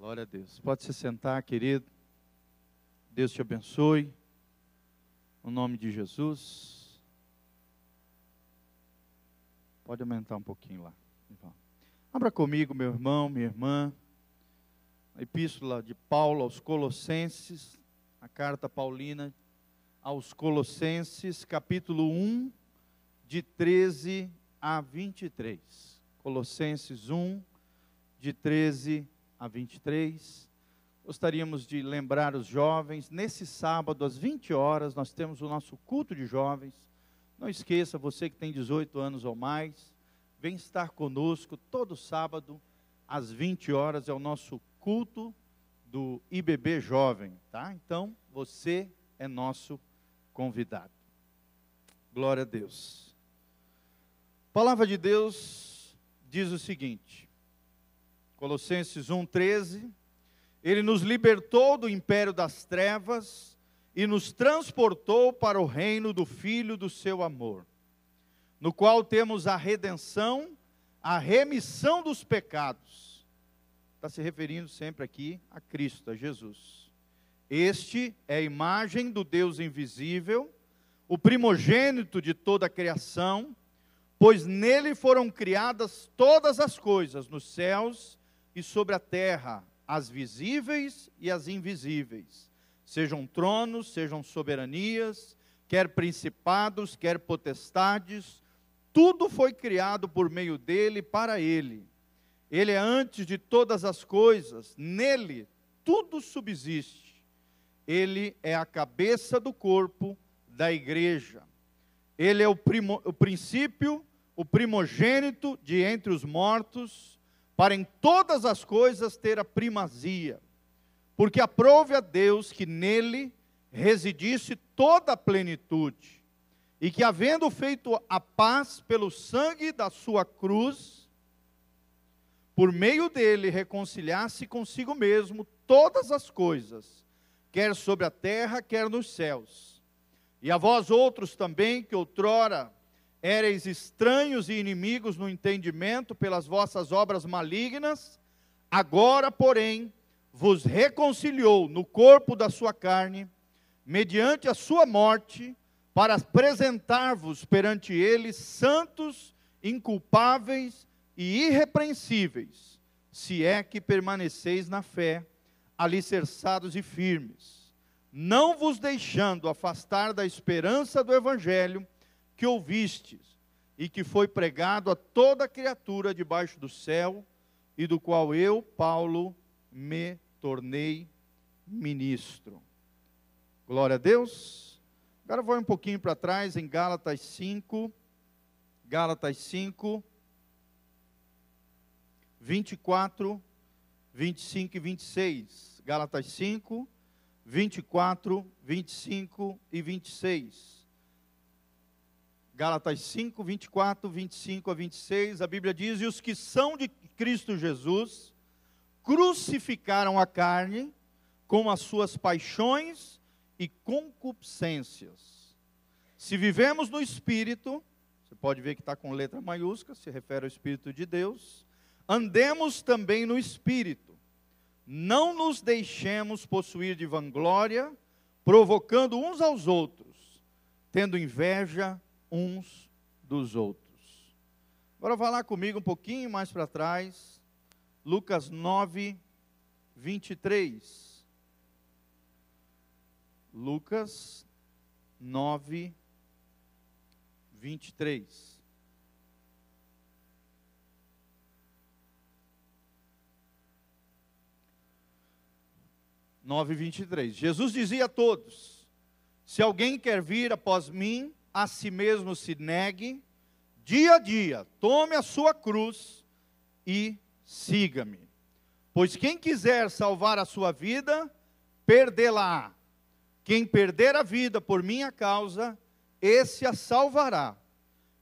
Glória a Deus. Pode se sentar, querido. Deus te abençoe. No nome de Jesus. Pode aumentar um pouquinho lá. Abra comigo, meu irmão, minha irmã. A epístola de Paulo aos Colossenses, a carta paulina aos Colossenses, capítulo 1, de 13 a 23. Colossenses 1, de 13 a 23. Gostaríamos de lembrar os jovens, nesse sábado, às 20 horas, nós temos o nosso culto de jovens. Não esqueça, você que tem 18 anos ou mais, vem estar conosco todo sábado, às 20 horas, é o nosso culto do IBB Jovem, tá? Então, você é nosso convidado. Glória a Deus. A palavra de Deus diz o seguinte: Colossenses 1,13. Ele nos libertou do império das trevas e nos transportou para o reino do Filho do seu amor, no qual temos a redenção, a remissão dos pecados. Está se referindo sempre aqui a Cristo, a Jesus. Este é a imagem do Deus invisível, o primogênito de toda a criação, pois nele foram criadas todas as coisas, nos céus e sobre a terra, as visíveis e as invisíveis, sejam tronos, sejam soberanias, quer principados, quer potestades, tudo foi criado por meio dele para ele. Ele é antes de todas as coisas, nele tudo subsiste. Ele é a cabeça do corpo da igreja. Ele é o, primo, o princípio, o primogênito de entre os mortos para em todas as coisas ter a primazia, porque aprove a Deus que nele residisse toda a plenitude, e que, havendo feito a paz pelo sangue da sua cruz, por meio dele reconciliasse consigo mesmo todas as coisas, quer sobre a terra, quer nos céus. E a vós outros também, que outrora Éreis estranhos e inimigos no entendimento pelas vossas obras malignas, agora, porém, vos reconciliou no corpo da sua carne, mediante a sua morte, para apresentar-vos perante ele santos, inculpáveis e irrepreensíveis, se é que permaneceis na fé, alicerçados e firmes, não vos deixando afastar da esperança do evangelho que ouvistes e que foi pregado a toda criatura debaixo do céu, e do qual eu, Paulo, me tornei ministro. Glória a Deus. Agora vou um pouquinho para trás em Gálatas 5. Gálatas 5, 24, 25 e 26. Gálatas 5, 24, 25 e 26. Gálatas 5, 24, 25 a 26, a Bíblia diz: E os que são de Cristo Jesus crucificaram a carne com as suas paixões e concupiscências. Se vivemos no Espírito, você pode ver que está com letra maiúscula, se refere ao Espírito de Deus, andemos também no Espírito. Não nos deixemos possuir de vanglória, provocando uns aos outros, tendo inveja uns dos outros. Agora vá lá comigo um pouquinho mais para trás, Lucas 9, 23. Lucas 9, 23. Nove vinte e três. Jesus dizia a todos: Se alguém quer vir após mim, a si mesmo se negue, dia a dia, tome a sua cruz e siga-me. Pois quem quiser salvar a sua vida, perdê-la. Quem perder a vida por minha causa, esse a salvará.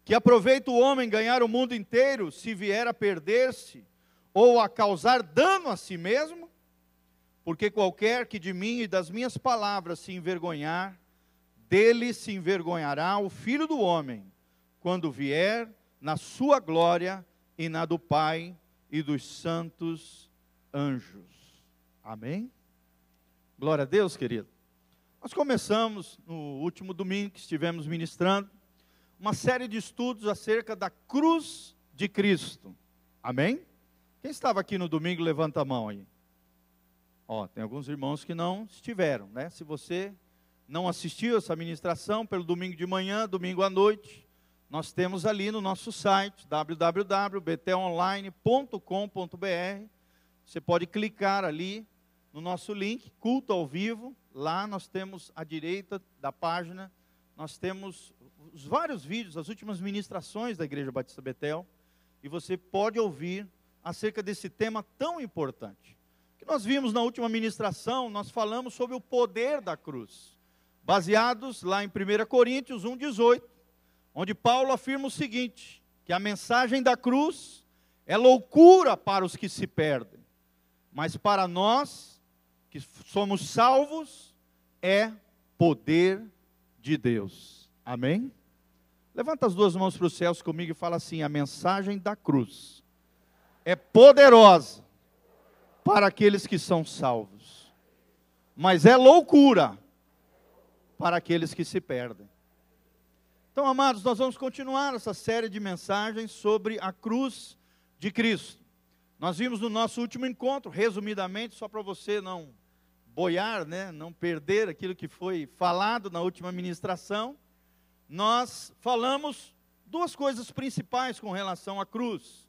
Que aproveita o homem ganhar o mundo inteiro, se vier a perder-se, ou a causar dano a si mesmo? Porque qualquer que de mim e das minhas palavras se envergonhar, dele se envergonhará o filho do homem, quando vier na sua glória e na do Pai e dos santos anjos. Amém? Glória a Deus, querido. Nós começamos no último domingo que estivemos ministrando uma série de estudos acerca da cruz de Cristo. Amém? Quem estava aqui no domingo, levanta a mão aí. Ó, tem alguns irmãos que não estiveram, né? Se você não assistiu essa ministração pelo domingo de manhã, domingo à noite, nós temos ali no nosso site www.btonline.com.br. Você pode clicar ali no nosso link, culto ao vivo. Lá nós temos à direita da página, nós temos os vários vídeos, as últimas ministrações da Igreja Batista Betel, e você pode ouvir acerca desse tema tão importante. Que nós vimos na última ministração, nós falamos sobre o poder da cruz, baseados lá em 1 Coríntios 1:18, onde Paulo afirma o seguinte: que a mensagem da cruz é loucura para os que se perdem, mas para nós que somos salvos é poder de Deus. Amém? Levanta as duas mãos para os céus comigo e fala assim: a mensagem da cruz é poderosa para aqueles que são salvos, mas é loucura para aqueles que se perdem. Então, amados, nós vamos continuar essa série de mensagens sobre a cruz de Cristo. Nós vimos no nosso último encontro, resumidamente, só para você não boiar, né, não perder aquilo que foi falado na última ministração, nós falamos duas coisas principais com relação à cruz.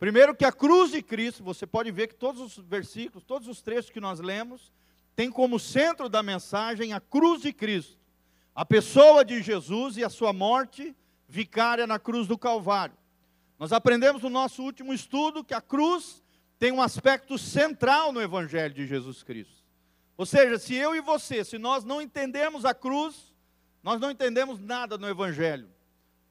Primeiro, que a cruz de Cristo, você pode ver que todos os versículos, todos os trechos que nós lemos, tem como centro da mensagem a cruz de Cristo, a pessoa de Jesus e a sua morte vicária na cruz do Calvário. Nós aprendemos no nosso último estudo que a cruz tem um aspecto central no Evangelho de Jesus Cristo. Ou seja, se eu e você, se nós não entendemos a cruz, nós não entendemos nada no Evangelho.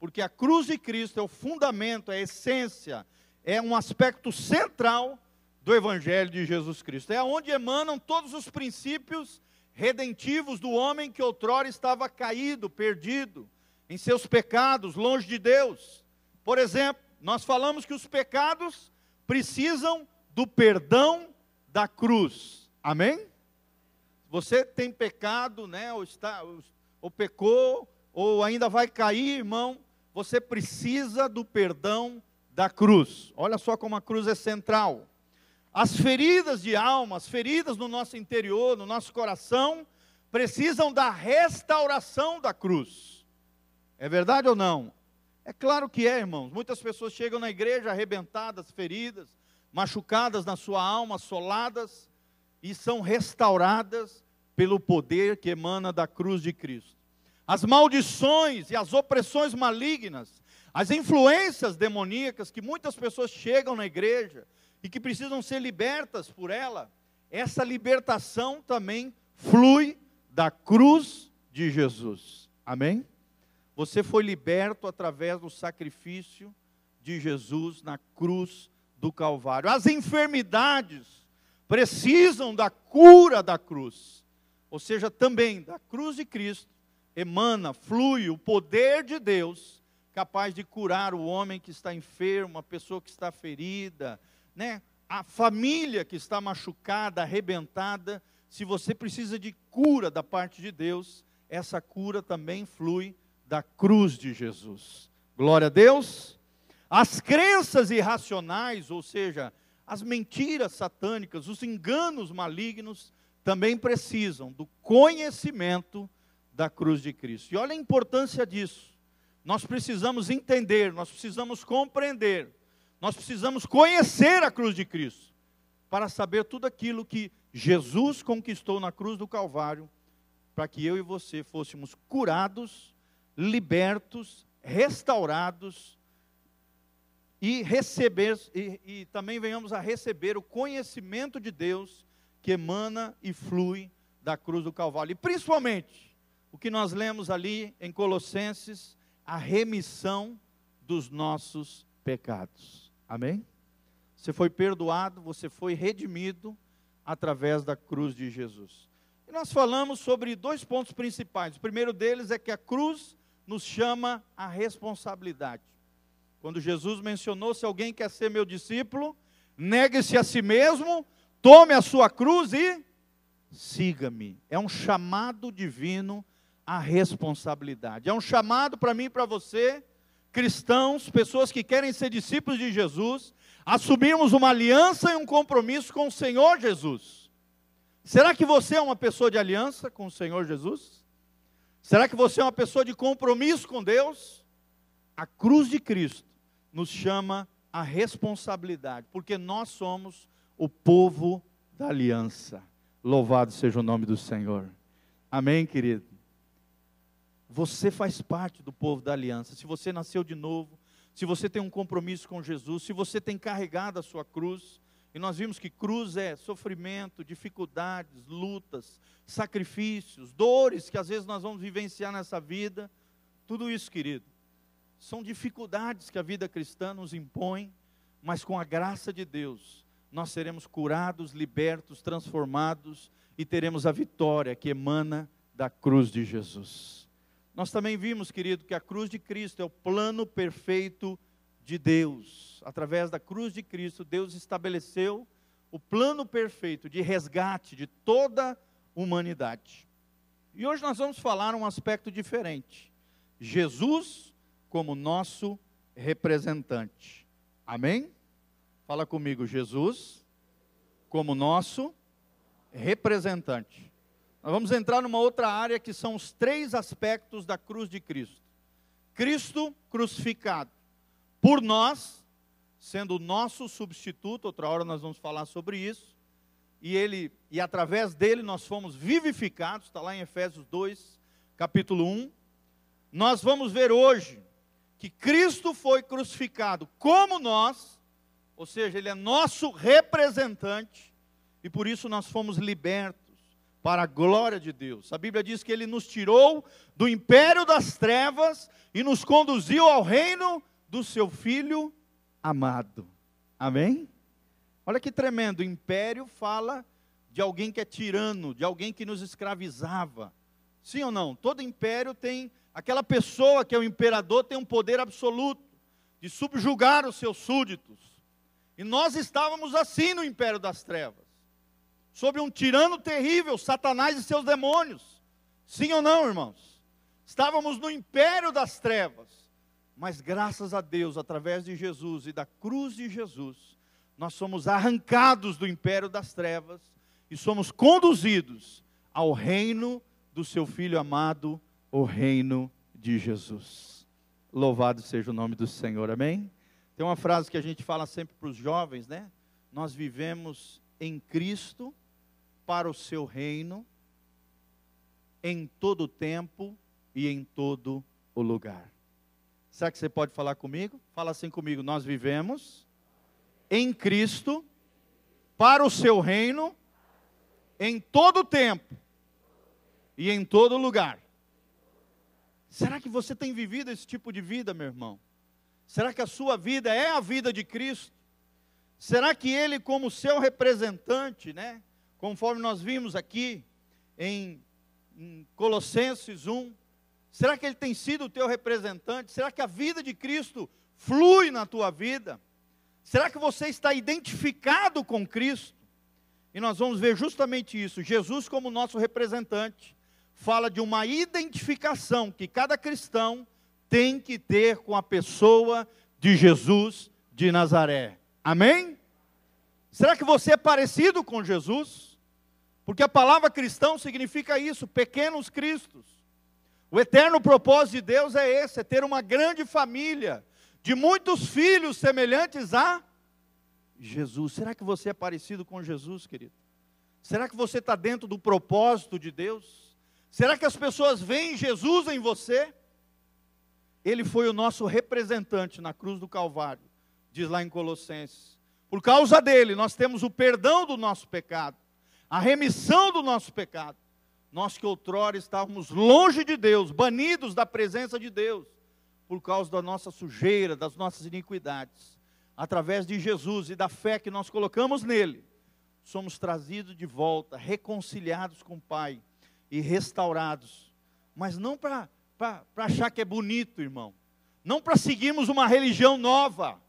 Porque a cruz de Cristo é o fundamento, é a essência, é um aspecto central do Evangelho de Jesus Cristo. É onde emanam todos os princípios redentivos do homem que outrora estava caído, perdido, em seus pecados, longe de Deus. Por exemplo, nós falamos que os pecados precisam do perdão da cruz. Amém? Você tem pecado, né, ou, está, ou pecou, ou ainda vai cair, irmão, você precisa do perdão da cruz. Olha só como a cruz é central. As feridas de alma, as feridas no nosso interior, no nosso coração, precisam da restauração da cruz. É verdade ou não? É claro que é, irmãos. Muitas pessoas chegam na igreja arrebentadas, feridas, machucadas na sua alma, assoladas, e são restauradas pelo poder que emana da cruz de Cristo. As maldições e as opressões malignas, as influências demoníacas que muitas pessoas chegam na igreja e que precisam ser libertas por ela, essa libertação também flui da cruz de Jesus. Amém? Você foi liberto através do sacrifício de Jesus na cruz do Calvário. As enfermidades precisam da cura da cruz. Ou seja, também da cruz de Cristo emana, flui o poder de Deus capaz de curar o homem que está enfermo, a pessoa que está ferida, né? A família que está machucada, arrebentada, se você precisa de cura da parte de Deus, essa cura também flui da cruz de Jesus. Glória a Deus. As crenças irracionais, ou seja, as mentiras satânicas, os enganos malignos, também precisam do conhecimento da cruz de Cristo. E olha a importância disso. Nós precisamos entender, nós precisamos compreender, nós precisamos conhecer a cruz de Cristo, para saber tudo aquilo que Jesus conquistou na cruz do Calvário, para que eu e você fôssemos curados libertos, restaurados e receber e, e, também venhamos a receber o conhecimento de Deus que emana e flui da cruz do Calvário. E principalmente o que nós lemos ali em Colossenses, a remissão dos nossos pecados. Amém? Você foi perdoado, você foi redimido através da cruz de Jesus. E nós falamos sobre dois pontos principais. O primeiro deles é que a cruz nos chama a responsabilidade. Quando Jesus mencionou: se alguém quer ser meu discípulo, negue-se a si mesmo, Tome a sua cruz e siga-me. É um chamado divino à responsabilidade. É um chamado para mim e para você, cristãos, pessoas que querem ser discípulos de Jesus, assumirmos uma aliança e um compromisso com o Senhor Jesus. Será que você é uma pessoa de aliança com o Senhor Jesus? Será que você é uma pessoa de compromisso com Deus? A cruz de Cristo nos chama a responsabilidade, porque nós somos o povo da aliança. Louvado seja o nome do Senhor. Amém, querido? Você faz parte do povo da aliança. Se você nasceu de novo, se você tem um compromisso com Jesus, se você tem carregado a sua cruz, e nós vimos que cruz é sofrimento, dificuldades, lutas, sacrifícios, dores que às vezes nós vamos vivenciar nessa vida. Tudo isso, querido, são dificuldades que a vida cristã nos impõe, mas com a graça de Deus, nós seremos curados, libertos, transformados e teremos a vitória que emana da cruz de Jesus. Nós também vimos, querido, que a cruz de Cristo é o plano perfeito de Deus. Através da cruz de Cristo, Deus estabeleceu o plano perfeito de resgate de toda a humanidade. E hoje nós vamos falar um aspecto diferente. Jesus como nosso representante. Amém? Fala comigo, Jesus como nosso representante. Nós vamos entrar numa outra área que são os três aspectos da cruz de Cristo. Cristo crucificado por nós, sendo o nosso substituto, outra hora nós vamos falar sobre isso. E ele e através dele nós fomos vivificados, está lá em Efésios 2, capítulo 1. Nós vamos ver hoje que Cristo foi crucificado como nós, ou seja, Ele é nosso representante, e por isso nós fomos libertos para a glória de Deus. A Bíblia diz que Ele nos tirou do império das trevas e nos conduziu ao reino do Seu Filho amado. Amém? Olha que tremendo, império fala de alguém que é tirano, de alguém que nos escravizava. Sim ou não? Todo império tem Aquela pessoa que é o imperador tem um poder absoluto de subjugar os seus súditos. E nós estávamos assim no império das trevas, sob um tirano terrível, Satanás e seus demônios. Sim ou não, irmãos? Estávamos no império das trevas, mas graças a Deus, através de Jesus e da cruz de Jesus, nós somos arrancados do império das trevas e somos conduzidos ao reino do seu Filho amado o reino de Jesus. Louvado seja o nome do Senhor, amém? Tem uma frase que a gente fala sempre para os jovens, né? Nós vivemos em Cristo, para o seu reino, em todo tempo e em todo o lugar. Será que você pode falar comigo? Fala assim comigo: nós vivemos em Cristo, para o seu reino, em todo tempo e em todo lugar. Será que você tem vivido esse tipo de vida, meu irmão? Será que a sua vida é a vida de Cristo? Será que Ele, como seu representante, né? Conforme nós vimos aqui em, em Colossenses 1, será que Ele tem sido o teu representante? Será que a vida de Cristo flui na tua vida? Será que você está identificado com Cristo? E nós vamos ver justamente isso: Jesus como nosso representante, fala de uma identificação que cada cristão tem que ter com a pessoa de Jesus de Nazaré. Amém? Será que você é parecido com Jesus? Porque a palavra cristão significa isso, pequenos cristos. O eterno propósito de Deus é esse, é ter uma grande família de muitos filhos semelhantes a Jesus. Será que você é parecido com Jesus, querido? Será que você está dentro do propósito de Deus? Será que as pessoas veem Jesus em você? Ele foi o nosso representante na cruz do Calvário, diz lá em Colossenses. Por causa dele, nós temos o perdão do nosso pecado, a remissão do nosso pecado. Nós que outrora estávamos longe de Deus, banidos da presença de Deus, por causa da nossa sujeira, das nossas iniquidades. Através de Jesus e da fé que nós colocamos nele, somos trazidos de volta, reconciliados com o Pai e restaurados. Mas não para achar que é bonito, irmão. Não para seguirmos uma religião nova.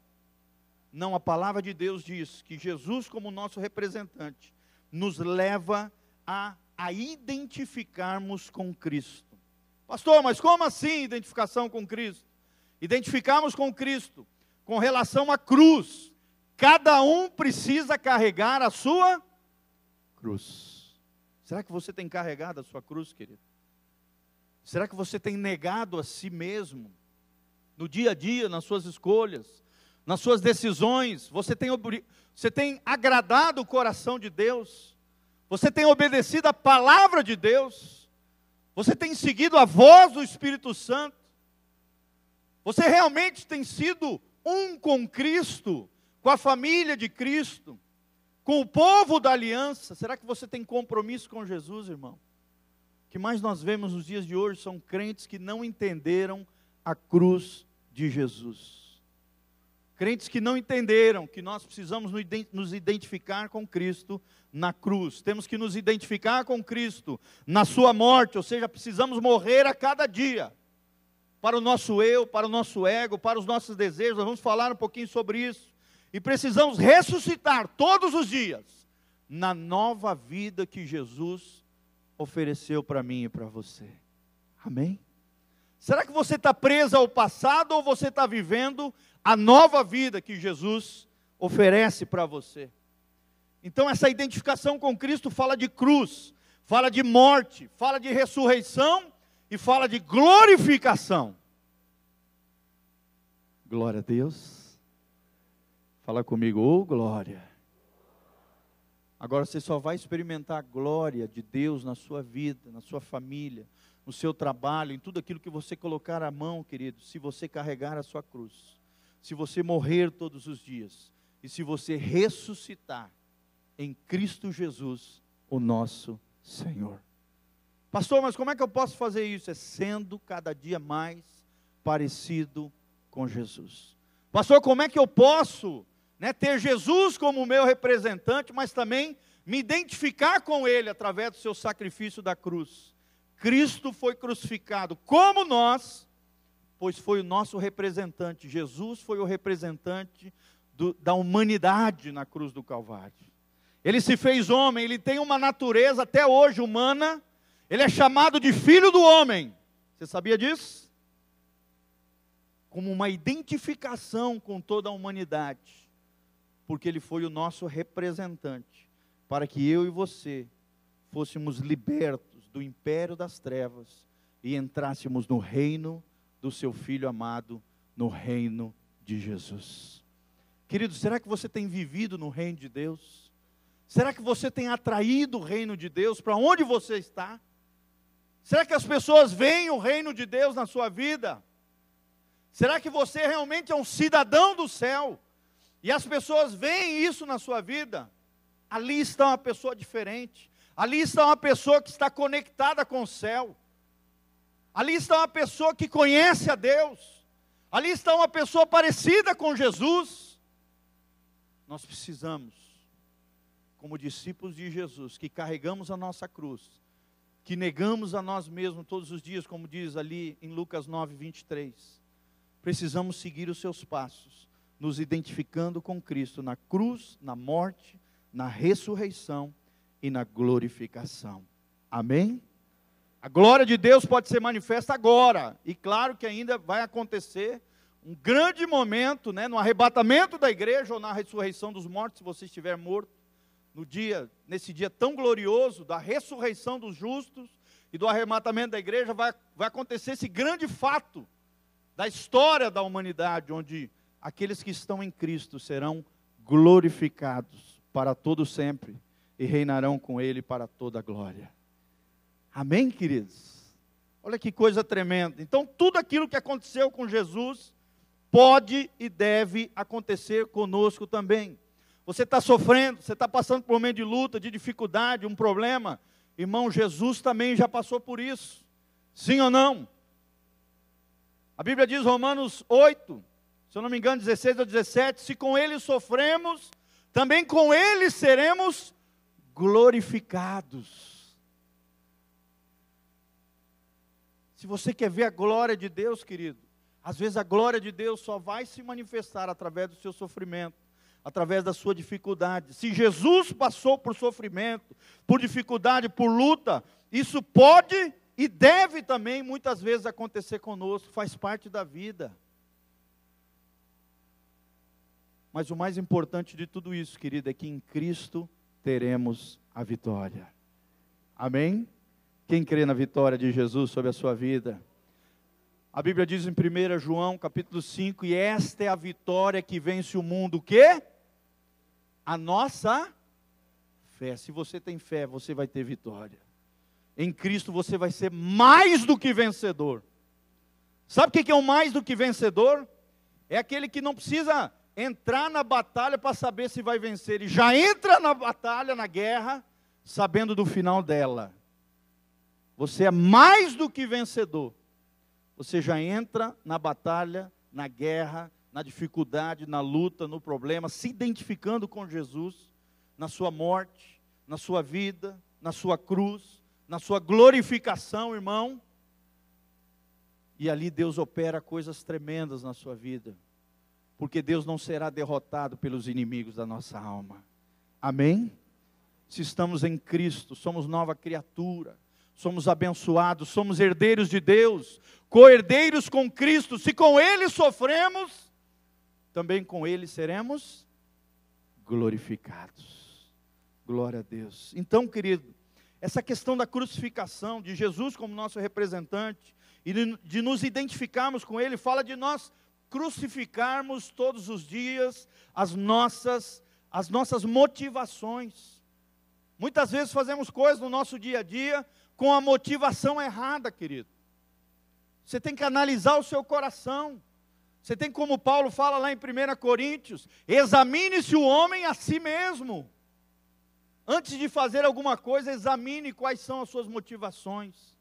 Não, a palavra de Deus diz que Jesus, como nosso representante, nos leva a, a identificarmos com Cristo. Pastor, mas como assim identificação com Cristo? Identificarmos com Cristo com relação à cruz. Cada um precisa carregar a sua cruz. Será que você tem carregado a sua cruz, querido? Será que você tem negado a si mesmo no dia a dia, nas suas escolhas, nas suas decisões? Você tem, você tem agradado o coração de Deus? Você tem obedecido a palavra de Deus? Você tem seguido a voz do Espírito Santo? Você realmente tem sido um com Cristo, com a família de Cristo, com o povo da aliança? Será que você tem compromisso com Jesus, irmão? O que mais nós vemos nos dias de hoje são crentes que não entenderam a cruz de Jesus. Crentes que não entenderam que nós precisamos nos identificar com Cristo na cruz, temos que nos identificar com Cristo na Sua morte, ou seja, precisamos morrer a cada dia para o nosso eu, para o nosso ego, para os nossos desejos. Nós vamos falar um pouquinho sobre isso. E precisamos ressuscitar todos os dias na nova vida que Jesus ofereceu para mim e para você. Amém? Será que você está preso ao passado ou você está vivendo a nova vida que Jesus oferece para você? Então, essa identificação com Cristo fala de cruz, fala de morte, fala de ressurreição e fala de glorificação. Glória a Deus. Fala comigo, ô oh, glória. Agora você só vai experimentar a glória de Deus na sua vida, na sua família, no seu trabalho, em tudo aquilo que você colocar a mão, querido, se você carregar a sua cruz, se você morrer todos os dias e se você ressuscitar em Cristo Jesus, o nosso Senhor. Pastor, mas como é que eu posso fazer isso? É sendo cada dia mais parecido com Jesus. Pastor, como é que eu posso né, ter Jesus como meu representante, mas também me identificar com Ele através do seu sacrifício da cruz? Cristo foi crucificado como nós, pois foi o nosso representante. Jesus foi o representante do, da humanidade na cruz do Calvário. Ele se fez homem, ele tem uma natureza até hoje humana, ele é chamado de filho do homem. Você sabia disso? Como uma identificação com toda a humanidade, porque ele foi o nosso representante, para que eu e você fôssemos libertos do império das trevas e entrássemos no reino do seu Filho amado, no reino de Jesus. Querido, será que você tem vivido no reino de Deus? Será que você tem atraído o reino de Deus para onde você está? Será que as pessoas veem o reino de Deus na sua vida? Será que você realmente é um cidadão do céu? E as pessoas veem isso na sua vida? Ali está uma pessoa diferente. Ali está uma pessoa que está conectada com o céu. Ali está uma pessoa que conhece a Deus. Ali está uma pessoa parecida com Jesus. Nós precisamos, como discípulos de Jesus, que carregamos a nossa cruz, que negamos a nós mesmos todos os dias, como diz ali em Lucas 9, 23. Precisamos seguir os seus passos, nos identificando com Cristo na cruz, na morte, na ressurreição e na glorificação. Amém? A glória de Deus pode ser manifesta agora, e claro que ainda vai acontecer um grande momento, né, no arrebatamento da igreja ou na ressurreição dos mortos, se você estiver morto, no dia, nesse dia tão glorioso da ressurreição dos justos e do arrebatamento da igreja, vai, vai acontecer esse grande fato da história da humanidade, onde aqueles que estão em Cristo serão glorificados para todo sempre e reinarão com ele para toda a glória. Amém, queridos? Olha que coisa tremenda. Então, tudo aquilo que aconteceu com Jesus pode e deve acontecer conosco também. Você está sofrendo, você está passando por um momento de luta, de dificuldade, um problema. Irmão, Jesus também já passou por isso. Sim ou não? A Bíblia diz, Romanos 8, se eu não me engano, 16 ou 17: se com ele sofremos, também com ele seremos glorificados. Se você quer ver a glória de Deus, querido, às vezes a glória de Deus só vai se manifestar através do seu sofrimento. através da sua dificuldade. Se Jesus passou por sofrimento, por dificuldade, por luta, isso pode e deve também muitas vezes acontecer conosco, faz parte da vida. Mas o mais importante de tudo isso, querido, é que em Cristo teremos a vitória. Amém? Quem crê na vitória de Jesus sobre a sua vida? A Bíblia diz em 1 João, capítulo 5, e esta é a vitória que vence o mundo, o quê? A nossa fé. Se você tem fé, você vai ter vitória. Em Cristo você vai ser mais do que vencedor. Sabe o que é o mais do que vencedor? É aquele que não precisa entrar na batalha para saber se vai vencer. Ele já entra na batalha, na guerra, sabendo do final dela. Você é mais do que vencedor. Você já entra na batalha, na guerra, na dificuldade, na luta, no problema, se identificando com Jesus, na sua morte, na sua vida, na sua cruz, na sua glorificação, irmão. E ali Deus opera coisas tremendas na sua vida porque Deus não será derrotado pelos inimigos da nossa alma. Amém? Se estamos em Cristo, somos nova criatura, somos abençoados, somos herdeiros de Deus, co-herdeiros com Cristo. Se com Ele sofremos, também com Ele seremos glorificados. Glória a Deus. Então, querido, essa questão da crucificação, de Jesus como nosso representante, e de, nos identificarmos com Ele, fala de nós crucificarmos todos os dias as nossas as nossas motivações. Muitas vezes fazemos coisas no nosso dia a dia com a motivação errada, querido. Você tem que analisar o seu coração. Você tem como Paulo fala lá em 1 Coríntios, examine-se o homem a si mesmo. Antes de fazer alguma coisa, examine quais são as suas motivações.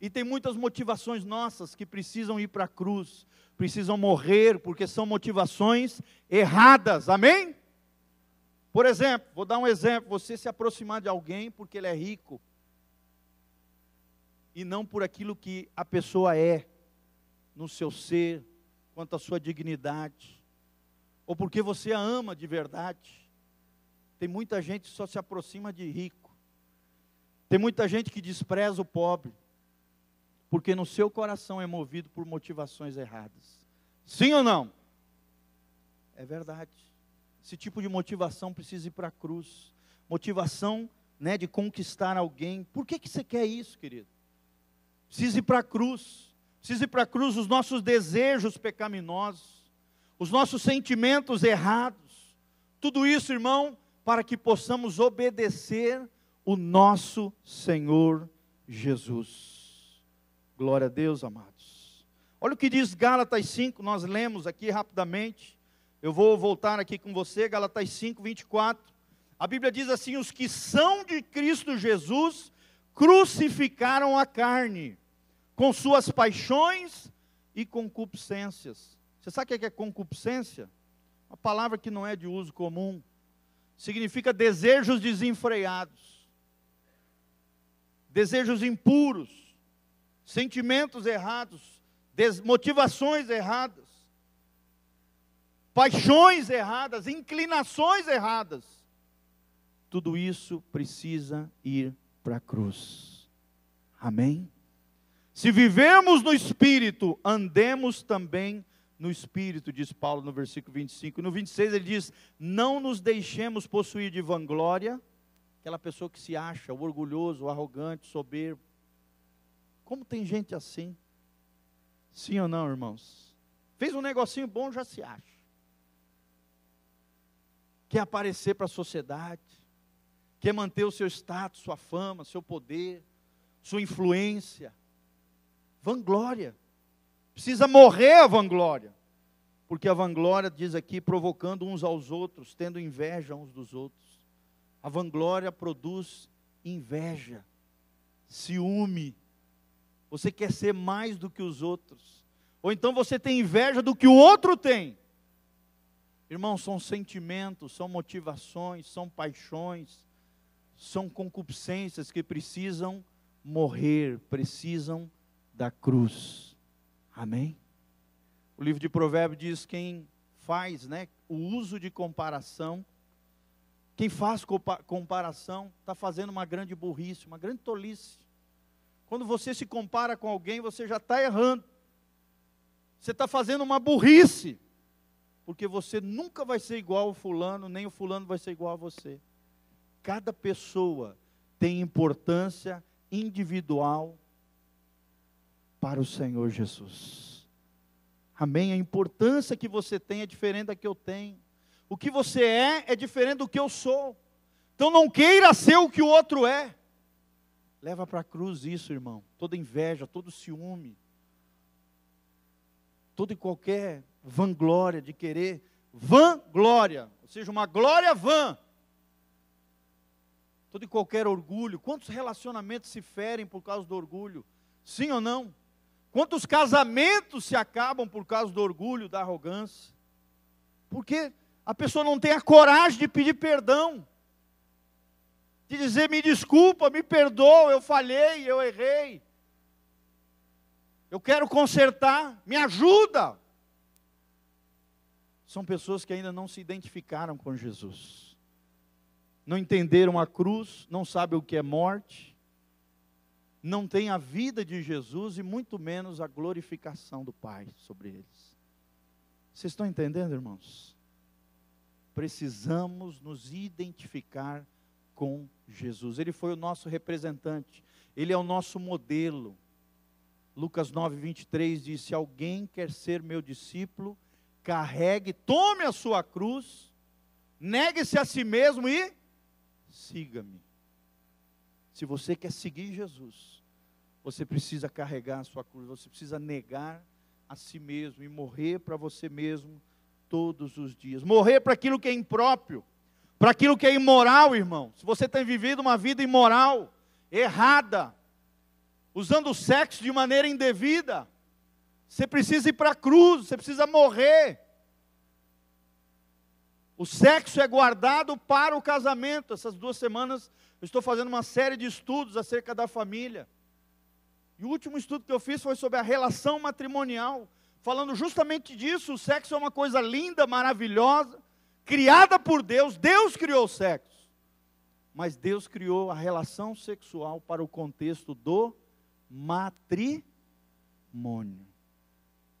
E tem muitas motivações nossas que precisam ir para a cruz, precisam morrer porque são motivações erradas. Amém? Por exemplo, vou dar um exemplo: você se aproximar de alguém porque ele é rico e não por aquilo que a pessoa é no seu ser, quanto à sua dignidade, ou porque você a ama de verdade. Tem muita gente que só se aproxima de rico. Tem muita gente que despreza o pobre porque no seu coração é movido por motivações erradas. Sim ou não? É verdade. Esse tipo de motivação precisa ir para a cruz. Motivação né, de conquistar alguém. Por que, que você quer isso, querido? Precisa ir para a cruz. Precisa ir para a cruz os nossos desejos pecaminosos, os nossos sentimentos errados. Tudo isso, irmão, para que possamos obedecer o nosso Senhor Jesus. Glória a Deus, amados. Olha o que diz Gálatas 5, nós lemos aqui rapidamente. Eu vou voltar aqui com você, Gálatas 5, 24. A Bíblia diz assim: os que são de Cristo Jesus crucificaram a carne, com suas paixões e concupiscências. Você sabe o que é concupiscência? Uma palavra que não é de uso comum. Significa desejos desenfreados, desejos impuros sentimentos errados, motivações erradas, paixões erradas, inclinações erradas. Tudo isso precisa ir para a cruz. Amém? Se vivemos no Espírito, andemos também no Espírito, diz Paulo no versículo 25. No 26 ele diz: Não nos deixemos possuir de vanglória, aquela pessoa que se acha o orgulhoso, o arrogante, soberbo como tem gente assim? Sim ou não, irmãos? Fez um negocinho bom, já se acha. Quer aparecer para a sociedade, quer manter o seu status, sua fama, seu poder, sua influência. Vanglória. Precisa morrer a vanglória. Porque a vanglória, diz aqui, provocando uns aos outros, tendo inveja uns dos outros. A vanglória produz inveja, ciúme, você quer ser mais do que os outros. Ou então você tem inveja do que o outro tem. Irmãos, são sentimentos, são motivações, são paixões, são concupiscências que precisam morrer, precisam da cruz. Amém? O livro de Provérbios diz: quem faz né, o uso de comparação, quem faz comparação está fazendo uma grande burrice, uma grande tolice. Quando você se compara com alguém, você já está errando. Você está fazendo uma burrice. Porque você nunca vai ser igual ao fulano, nem o fulano vai ser igual a você. Cada pessoa tem importância individual para o Senhor Jesus. Amém? A importância que você tem é diferente da que eu tenho. O que você é é diferente do que eu sou. Então não queira ser o que o outro é. Leva para a cruz isso, irmão. Toda inveja, todo ciúme, toda e qualquer vanglória de querer vanglória, ou seja, uma glória vã. Todo e qualquer orgulho. Quantos relacionamentos se ferem por causa do orgulho? Sim ou não? Quantos casamentos se acabam por causa do orgulho, da arrogância? Porque a pessoa não tem a coragem de pedir perdão, de dizer: me desculpa, me perdoa, eu falhei, eu errei. Eu quero consertar, me ajuda. São pessoas que ainda não se identificaram com Jesus, não entenderam a cruz, não sabem o que é morte, não têm a vida de Jesus e muito menos a glorificação do Pai sobre eles. Vocês estão entendendo, irmãos? Precisamos nos identificar com Jesus. Ele foi o nosso representante, ele é o nosso modelo. Lucas 9, 23 diz: Se alguém quer ser meu discípulo, carregue, tome a sua cruz, negue-se a si mesmo e siga-me. Se você quer seguir Jesus, você precisa carregar a sua cruz, você precisa negar a si mesmo e morrer para você mesmo todos os dias. Morrer para aquilo que é impróprio, para aquilo que é imoral, irmão. Se você tem vivido uma vida imoral, errada, usando o sexo de maneira indevida, você precisa ir para a cruz, você precisa morrer. O sexo é guardado para o casamento. Essas duas semanas eu estou fazendo uma série de estudos acerca da família. E o último estudo que eu fiz foi sobre a relação matrimonial, falando justamente disso. O sexo é uma coisa linda, maravilhosa, criada por Deus. Deus criou o sexo. Mas Deus criou a relação sexual para o contexto do matrimônio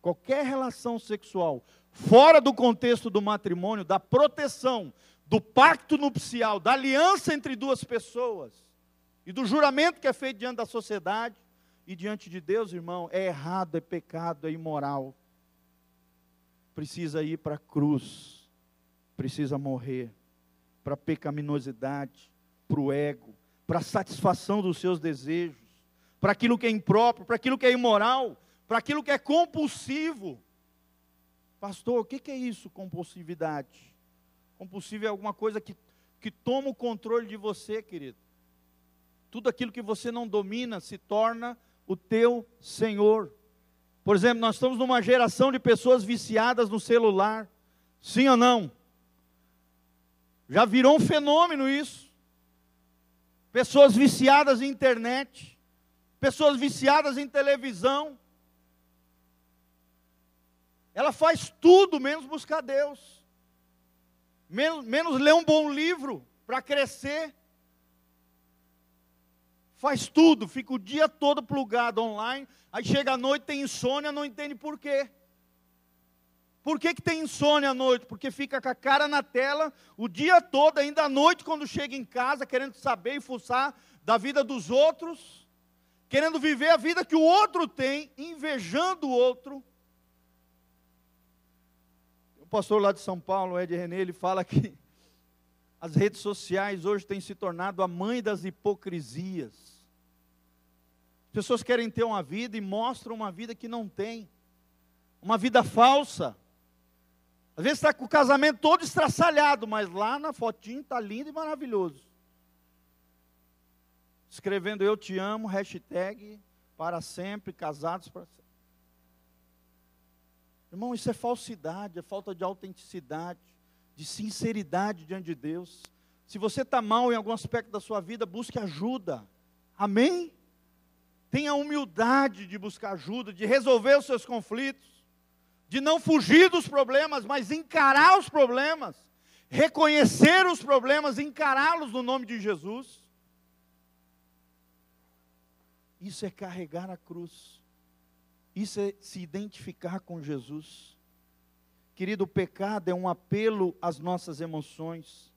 qualquer relação sexual fora do contexto do matrimônio, da proteção, do pacto nupcial, da aliança entre duas pessoas e do juramento que é feito diante da sociedade e diante de Deus, irmão, é errado, é pecado, é imoral. Precisa ir para a cruz, precisa morrer para a pecaminosidade, para o ego, para a satisfação dos seus desejos, para aquilo que é impróprio, para aquilo que é imoral, para aquilo que é compulsivo. Pastor, o que é isso, compulsividade? Compulsivo é alguma coisa que, que toma o controle de você, querido. Tudo aquilo que você não domina se torna o teu senhor. Por exemplo, nós estamos numa geração de pessoas viciadas no celular. Sim ou não? Já virou um fenômeno isso. Pessoas viciadas em internet, pessoas viciadas em televisão, ela faz tudo menos buscar Deus, menos, menos ler um bom livro para crescer. Faz tudo, fica o dia todo plugado online, aí chega à noite, tem insônia, não entende por quê. Por que, que tem insônia à noite? Porque fica com a cara na tela o dia todo, ainda à noite, quando chega em casa, querendo saber e fuçar da vida dos outros, querendo viver a vida que o outro tem, invejando o outro pastor lá de São Paulo, Ed René, ele fala que as redes sociais hoje têm se tornado a mãe das hipocrisias. As pessoas querem ter uma vida e mostram uma vida que não tem, uma vida falsa. Às vezes está com o casamento todo estraçalhado, mas lá na fotinho está lindo e maravilhoso. Escrevendo eu te amo, hashtag para sempre, casados para sempre. Irmão, isso é falsidade, é falta de autenticidade, de sinceridade diante de Deus. Se você está mal em algum aspecto da sua vida, busque ajuda. Amém? Tenha humildade de buscar ajuda, de resolver os seus conflitos. De não fugir dos problemas, mas encarar os problemas, reconhecer os problemas, encará-los no nome de Jesus. Isso é carregar a cruz. Isso é se identificar com Jesus. Querido, o pecado é um apelo às nossas emoções.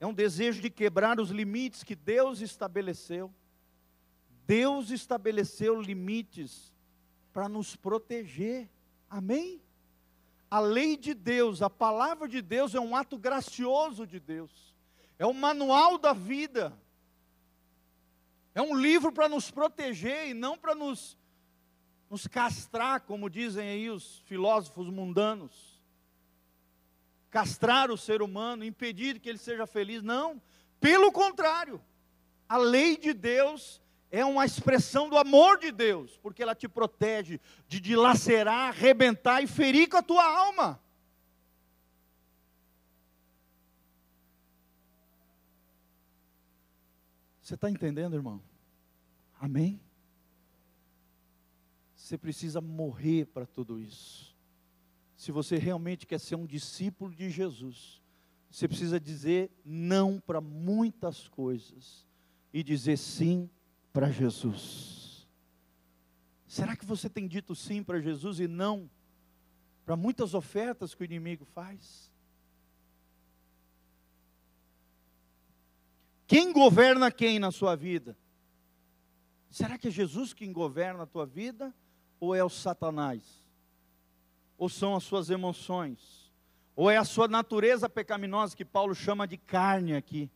É um desejo de quebrar os limites que Deus estabeleceu. Deus estabeleceu limites para nos proteger. Amém? A lei de Deus, a palavra de Deus é um ato gracioso de Deus. É o manual da vida. É um livro para nos proteger e não para nos, nos castrar, como dizem aí os filósofos mundanos. Castrar o ser humano, impedir que ele seja feliz. Não, pelo contrário. A lei de Deus é uma expressão do amor de Deus, porque ela te protege de dilacerar, arrebentar e ferir com a tua alma. Você está entendendo, irmão? Amém? Você precisa morrer para tudo isso. Se você realmente quer ser um discípulo de Jesus, você precisa dizer não para muitas coisas e dizer sim para Jesus? Será que você tem dito sim para Jesus e não para muitas ofertas que o inimigo faz? Quem governa quem na sua vida? Será que é Jesus quem governa a tua vida ou é o Satanás? Ou são as suas emoções? Ou é a sua natureza pecaminosa que Paulo chama de carne aqui?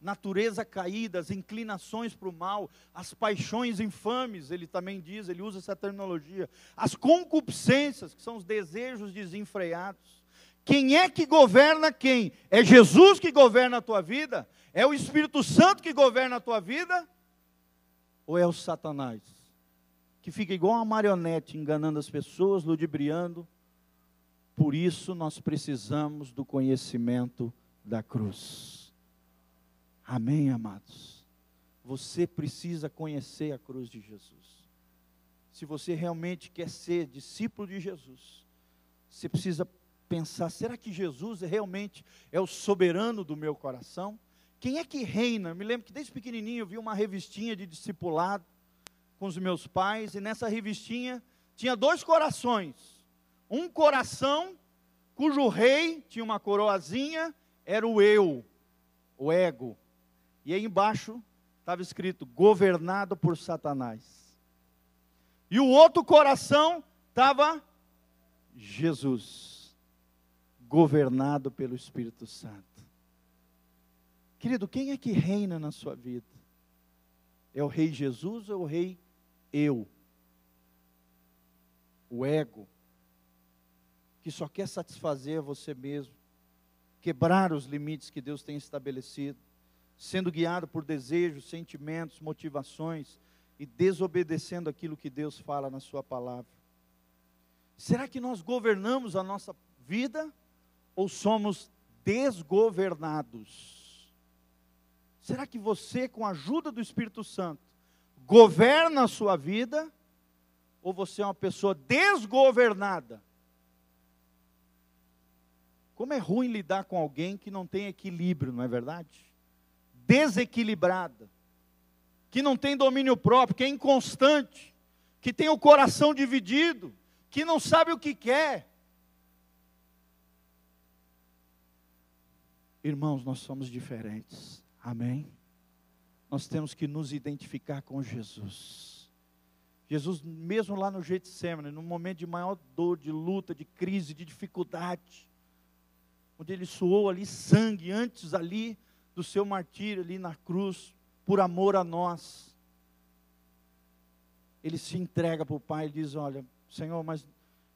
Natureza caída, as inclinações para o mal, as paixões infames, ele também diz, ele usa essa terminologia, as concupiscências, que são os desejos desenfreados. Quem é que governa quem? É Jesus que governa a tua vida? É o Espírito Santo que governa a tua vida? Ou é o Satanás? Que fica igual uma marionete enganando as pessoas, ludibriando. Por isso nós precisamos do conhecimento da cruz. Amém, amados? Você precisa conhecer a cruz de Jesus. Se você realmente quer ser discípulo de Jesus, você precisa pensar: será que Jesus realmente é o soberano do meu coração? Quem é que reina? Eu me lembro que desde pequenininho eu vi uma revistinha de discipulado com os meus pais, e nessa revistinha tinha dois corações. Um coração cujo rei tinha uma coroazinha, era o eu, o ego. E aí embaixo estava escrito: governado por Satanás. E o outro coração estava Jesus, governado pelo Espírito Santo. Querido, quem é que reina na sua vida? É o rei Jesus ou é o rei eu? O ego, que só quer satisfazer você mesmo, quebrar os limites que Deus tem estabelecido sendo guiado por desejos, sentimentos, motivações e desobedecendo aquilo que Deus fala na Sua palavra. Será que nós governamos a nossa vida ou somos desgovernados? Será que você, com a ajuda do Espírito Santo, governa a sua vida ou você é uma pessoa desgovernada? Como é ruim lidar com alguém que não tem equilíbrio, não é verdade? Desequilibrada, que não tem domínio próprio, que é inconstante, que tem o coração dividido, que não sabe o que quer. Irmãos, nós somos diferentes, amém? Nós temos que nos identificar com Jesus. Jesus, mesmo lá no Getsemane, no momento de maior dor, de luta, de crise, de dificuldade, onde ele suou ali sangue antes ali do seu martírio ali na cruz, por amor a nós. Ele se entrega para o Pai e diz: Olha, Senhor, mas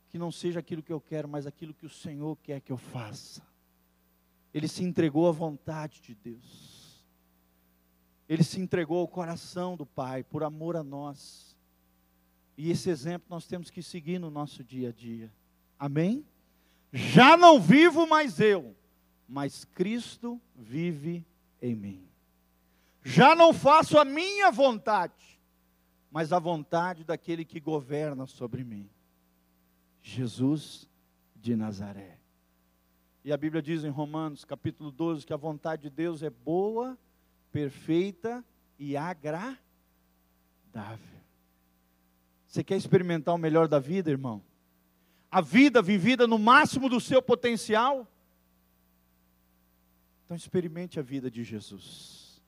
que não seja aquilo que eu quero, mas aquilo que o Senhor quer que eu faça. Ele se entregou à vontade de Deus. Ele se entregou ao coração do Pai, por amor a nós. E esse exemplo nós temos que seguir no nosso dia a dia. Amém? Já não vivo mais eu, mas Cristo vive em mim. Já não faço a minha vontade, mas a vontade daquele que governa sobre mim. Jesus de Nazaré. E a Bíblia diz em Romanos, capítulo 12, que a vontade de Deus é boa, perfeita e agradável. Você quer experimentar o melhor da vida, irmão? A vida vivida no máximo do seu potencial? Então experimente a vida de Jesus.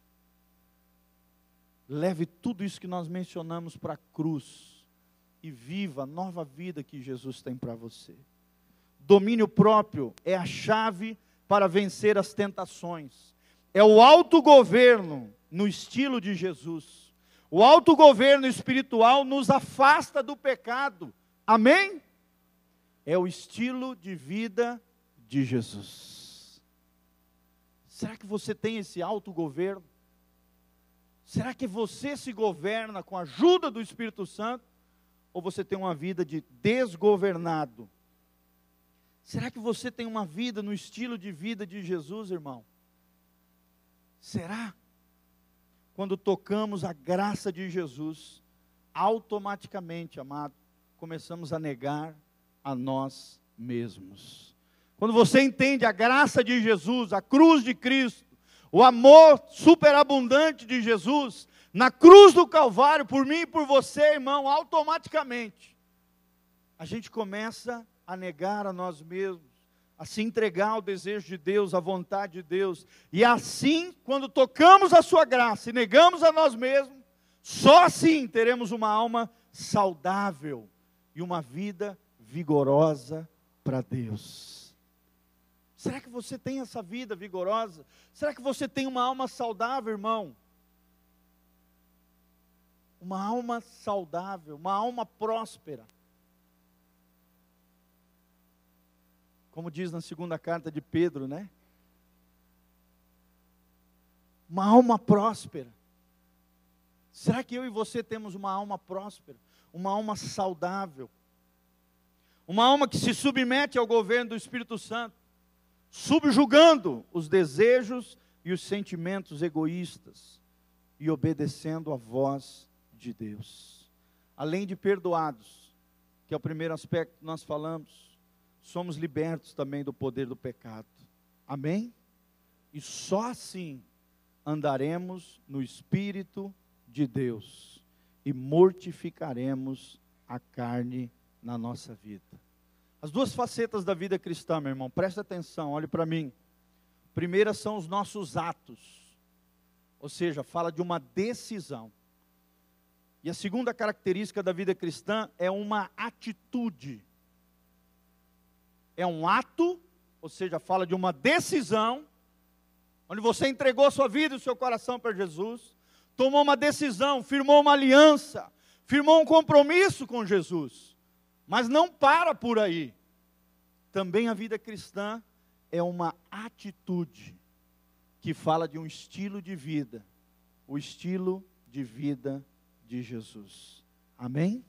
Leve tudo isso que nós mencionamos para a cruz e viva a nova vida que Jesus tem para você. Domínio próprio é a chave para vencer as tentações. É o autogoverno no estilo de Jesus. O autogoverno espiritual nos afasta do pecado. Amém? É o estilo de vida de Jesus. Será que você tem esse autogoverno? Será que você se governa com a ajuda do Espírito Santo? Ou você tem uma vida de desgovernado? Será que você tem uma vida no estilo de vida de Jesus, irmão? Será? Quando tocamos a graça de Jesus, automaticamente, amado, começamos a negar a nós mesmos. Quando você entende a graça de Jesus, a cruz de Cristo, o amor superabundante de Jesus, na cruz do Calvário, por mim e por você, irmão, automaticamente, a gente começa a negar a nós mesmos, a se entregar ao desejo de Deus, à vontade de Deus. E assim, quando tocamos a Sua graça e negamos a nós mesmos, só assim teremos uma alma saudável e uma vida vigorosa para Deus. Será que você tem essa vida vigorosa? Será que você tem uma alma saudável, irmão? Uma alma saudável, uma alma próspera. como diz na segunda carta de Pedro, né? Uma alma próspera. Será que eu e você temos uma alma próspera? Uma alma saudável? Uma alma que se submete ao governo do Espírito Santo, subjugando os desejos e os sentimentos egoístas e obedecendo a voz de Deus. Além de perdoados, que é o primeiro aspecto que nós falamos, somos libertos também do poder do pecado. Amém? E só assim andaremos no Espírito de Deus e mortificaremos a carne na nossa vida. As duas facetas da vida cristã, meu irmão, presta atenção, olhe para mim. Primeira são os nossos atos, ou seja, fala de uma decisão. E a segunda característica da vida cristã é uma atitude é um ato, ou seja, fala de uma decisão, onde você entregou a sua vida e o seu coração para Jesus, tomou uma decisão, firmou uma aliança, firmou um compromisso com Jesus, mas não para por aí. Também a vida cristã é uma atitude que fala de um estilo de vida, o estilo de vida de Jesus. Amém?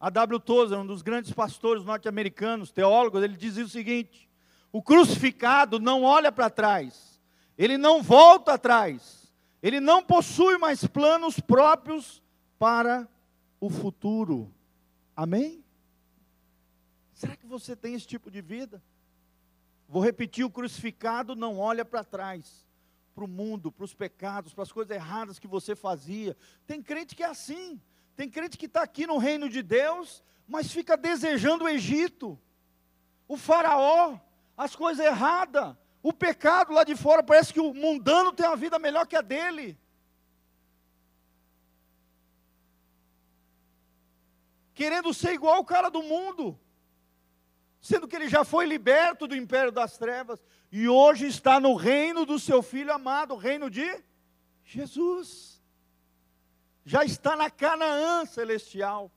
A W. Tozer, um dos grandes pastores norte-americanos, teólogos, ele diz o seguinte: o crucificado não olha para trás, ele não volta atrás, ele não possui mais planos próprios para o futuro. Amém? Você tem esse tipo de vida? Vou repetir: o crucificado não olha para trás, para o mundo, para os pecados, para as coisas erradas que você fazia. Tem crente que é assim. Tem crente que está aqui no reino de Deus, mas fica desejando o Egito, o Faraó, as coisas erradas, o pecado lá de fora. Parece que o mundano tem uma vida melhor que a dele. Querendo ser igual o cara do mundo, sendo que ele já foi liberto do império das trevas e hoje está no reino do seu filho amado, o reino de Jesus já está na Canaã celestial,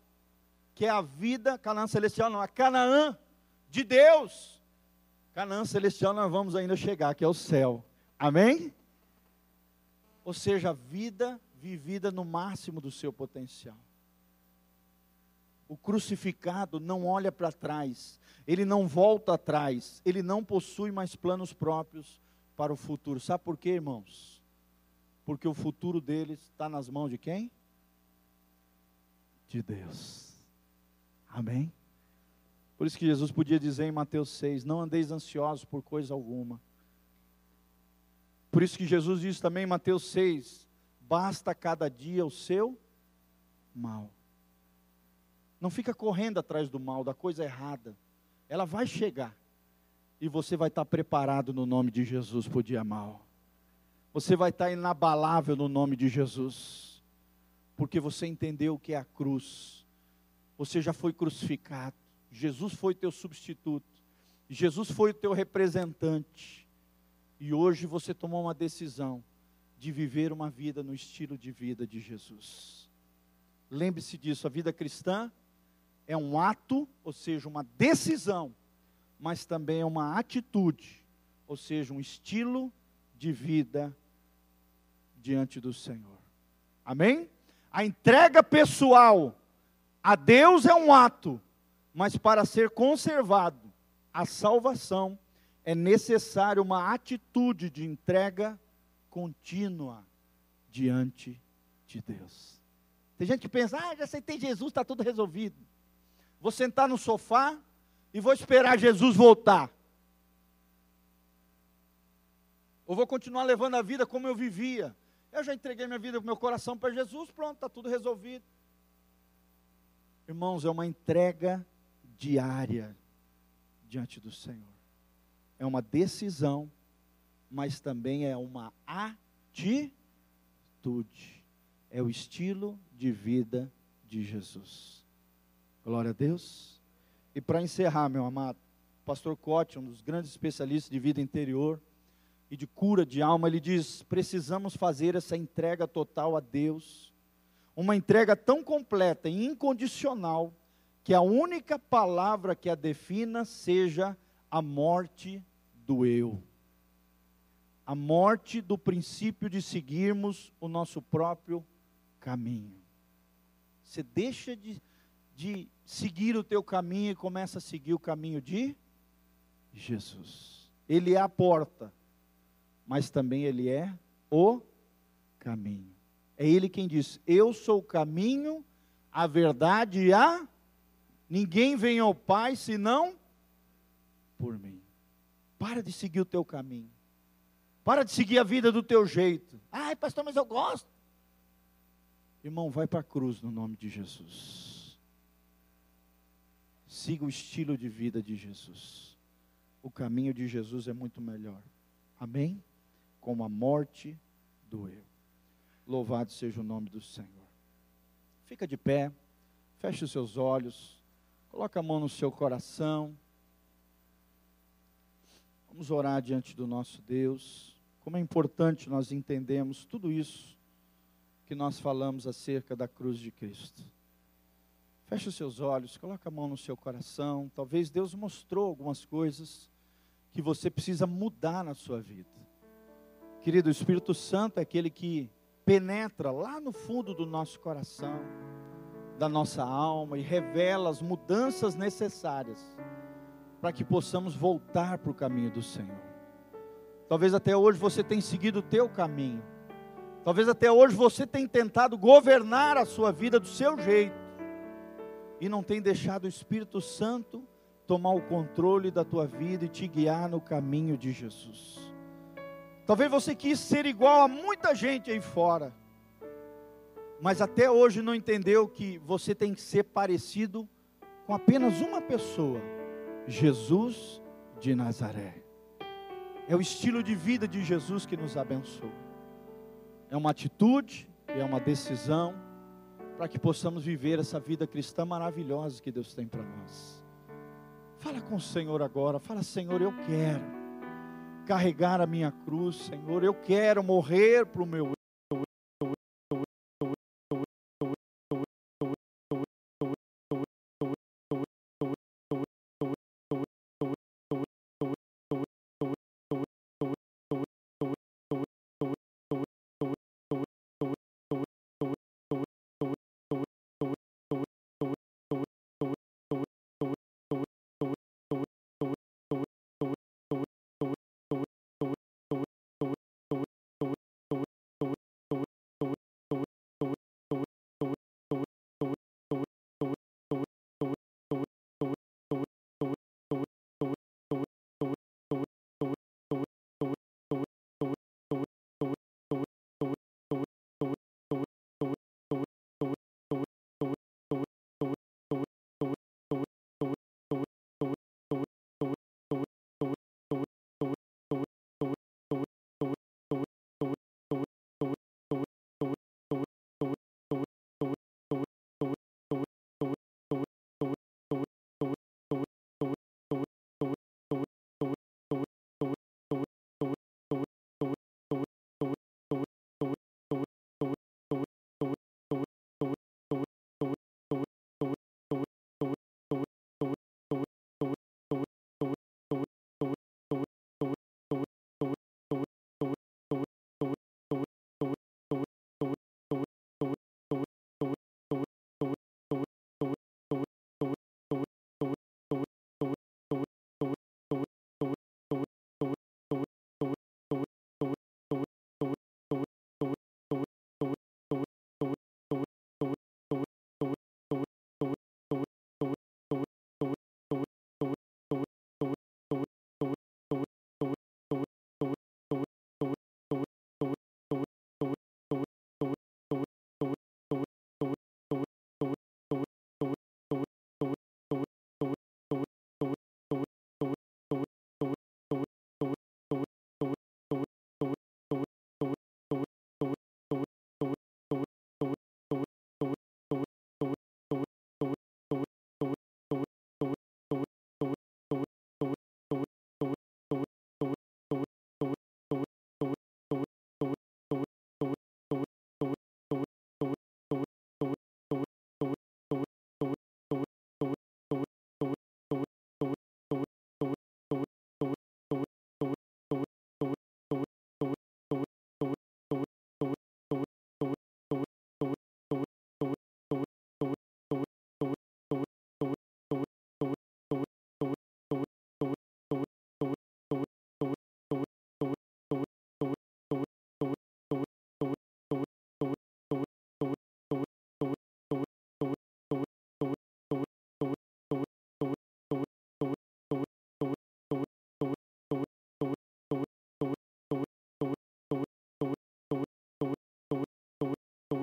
que é a vida, Canaã celestial não, a Canaã de Deus. Canaã celestial nós vamos ainda chegar, que é o céu. Amém? Ou seja, a vida vivida no máximo do seu potencial. O crucificado não olha para trás, ele não volta atrás, ele não possui mais planos próprios para o futuro. Sabe por quê, irmãos? Porque o futuro deles está nas mãos de quem? de Deus. Amém? Por isso que Jesus podia dizer em Mateus 6: Não andeis ansiosos por coisa alguma. Por isso que Jesus diz também em Mateus 6: Basta cada dia o seu mal. Não fica correndo atrás do mal, da coisa errada. Ela vai chegar. E você vai estar preparado no nome de Jesus para o dia mal. Você vai estar inabalável no nome de Jesus. Porque você entendeu o que é a cruz. Você já foi crucificado. Jesus foi teu substituto. Jesus foi o teu representante. E hoje você tomou uma decisão de viver uma vida no estilo de vida de Jesus. Lembre-se disso, a vida cristã é um ato, ou seja, uma decisão, mas também é uma atitude, ou seja, um estilo de vida diante do Senhor. Amém? A entrega pessoal a Deus é um ato, mas para ser conservado a salvação é necessário uma atitude de entrega contínua diante de Deus. Tem gente que pensa, ah, já aceitei Jesus, está tudo resolvido. Vou sentar no sofá e vou esperar Jesus voltar. Ou vou continuar levando a vida como eu vivia. Eu já entreguei minha vida, meu coração para Jesus, pronto, está tudo resolvido. Irmãos, é uma entrega diária diante do Senhor. É uma decisão, mas também é uma atitude. É o estilo de vida de Jesus. Glória a Deus. E para encerrar, meu amado, pastor Cote, um dos grandes especialistas de vida interior e de cura de alma, ele diz: precisamos fazer essa entrega total a Deus, uma entrega tão completa e incondicional, que a única palavra que a defina seja a morte do eu. A morte do princípio de seguirmos o nosso próprio caminho. Você deixa de de seguir o teu caminho e começa a seguir o caminho de Jesus. Ele é a porta, mas também ele é o caminho. É ele quem diz: Eu sou o caminho, a verdade e a. Ninguém vem ao Pai senão por mim. Para de seguir o teu caminho. Para de seguir a vida do teu jeito. Ai, pastor, mas eu gosto. Irmão, vai para a cruz no nome de Jesus. Siga o estilo de vida de Jesus. O caminho de Jesus é muito melhor. Amém? Como a morte do eu. Louvado seja o nome do Senhor. Fica de pé, feche os seus olhos, coloca a mão no seu coração. Vamos orar diante do nosso Deus. Como é importante nós entendemos tudo isso que nós falamos acerca da cruz de Cristo. Feche os seus olhos, coloca a mão no seu coração. Talvez Deus mostrou algumas coisas que você precisa mudar na sua vida. Querido, o Espírito Santo é aquele que penetra lá no fundo do nosso coração, da nossa alma e revela as mudanças necessárias para que possamos voltar para o caminho do Senhor. Talvez até hoje você tenha seguido o teu caminho. Talvez até hoje você tenha tentado governar a sua vida do seu jeito e não tem deixado o Espírito Santo tomar o controle da tua vida e te guiar no caminho de Jesus. Talvez você quis ser igual a muita gente aí fora, mas até hoje não entendeu que você tem que ser parecido com apenas uma pessoa, Jesus de Nazaré. É o estilo de vida de Jesus que nos abençoa. É uma atitude, é uma decisão para que possamos viver essa vida cristã maravilhosa que Deus tem para nós. Fala com o Senhor agora, fala, Senhor, eu quero carregar a minha cruz, Senhor, eu quero morrer para o meu